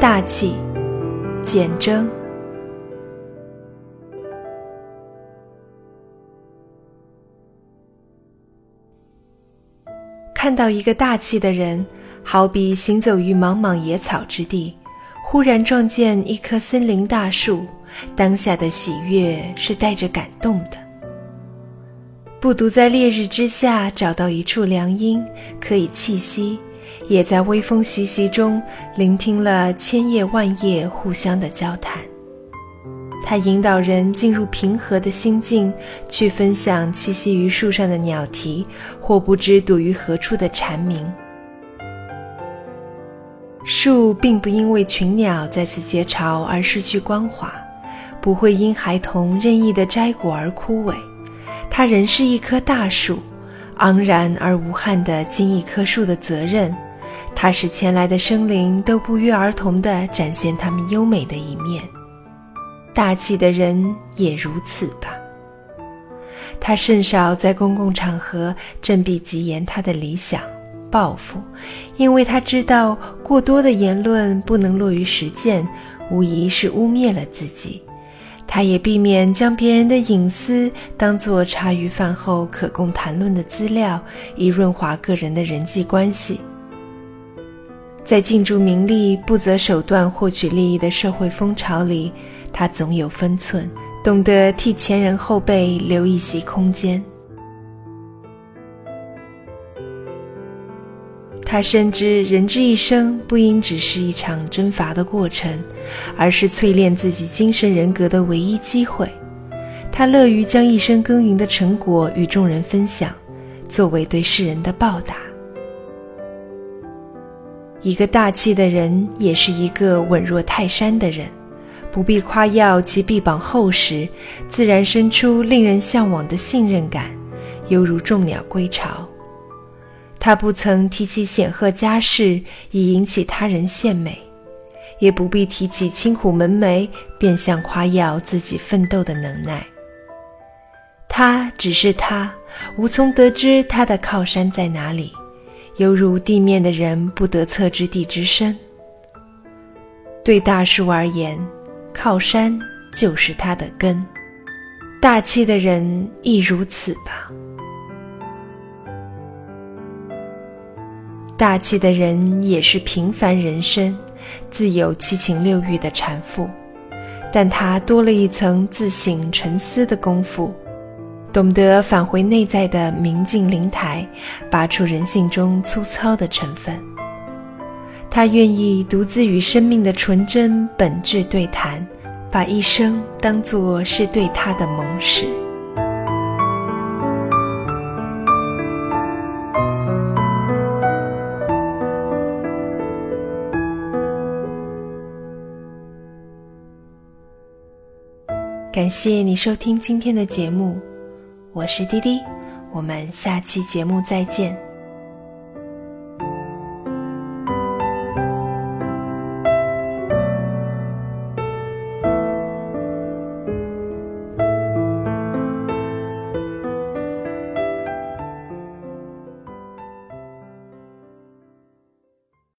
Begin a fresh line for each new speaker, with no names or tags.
大气，简征。看到一个大气的人，好比行走于茫茫野草之地，忽然撞见一棵森林大树，当下的喜悦是带着感动的。不独在烈日之下找到一处凉荫可以栖息，也在微风习习中聆听了千叶万叶互相的交谈。它引导人进入平和的心境，去分享栖息于树上的鸟啼，或不知躲于何处的蝉鸣。树并不因为群鸟在此结巢而失去光华，不会因孩童任意的摘果而枯萎。它仍是一棵大树，昂然而无憾地尽一棵树的责任。它使前来的生灵都不约而同地展现他们优美的一面。大气的人也如此吧。他甚少在公共场合振臂疾言他的理想、抱负，因为他知道过多的言论不能落于实践，无疑是污蔑了自己。他也避免将别人的隐私当作茶余饭后可供谈论的资料，以润滑个人的人际关系。在竞逐名利、不择手段获取利益的社会风潮里。他总有分寸，懂得替前人后辈留一席空间。他深知人之一生不应只是一场征伐的过程，而是淬炼自己精神人格的唯一机会。他乐于将一生耕耘的成果与众人分享，作为对世人的报答。一个大气的人，也是一个稳若泰山的人。不必夸耀其臂膀厚实，自然生出令人向往的信任感，犹如众鸟归巢。他不曾提起显赫家世以引起他人羡美，也不必提起清苦门楣便向夸耀自己奋斗的能耐。他只是他，无从得知他的靠山在哪里，犹如地面的人不得测知地之深。对大树而言。靠山就是他的根，大气的人亦如此吧。大气的人也是平凡人生，自有七情六欲的缠缚，但他多了一层自省沉思的功夫，懂得返回内在的明镜灵台，拔出人性中粗糙的成分。他愿意独自与生命的纯真本质对谈，把一生当作是对他的盟誓。感谢你收听今天的节目，我是滴滴，我们下期节目再见。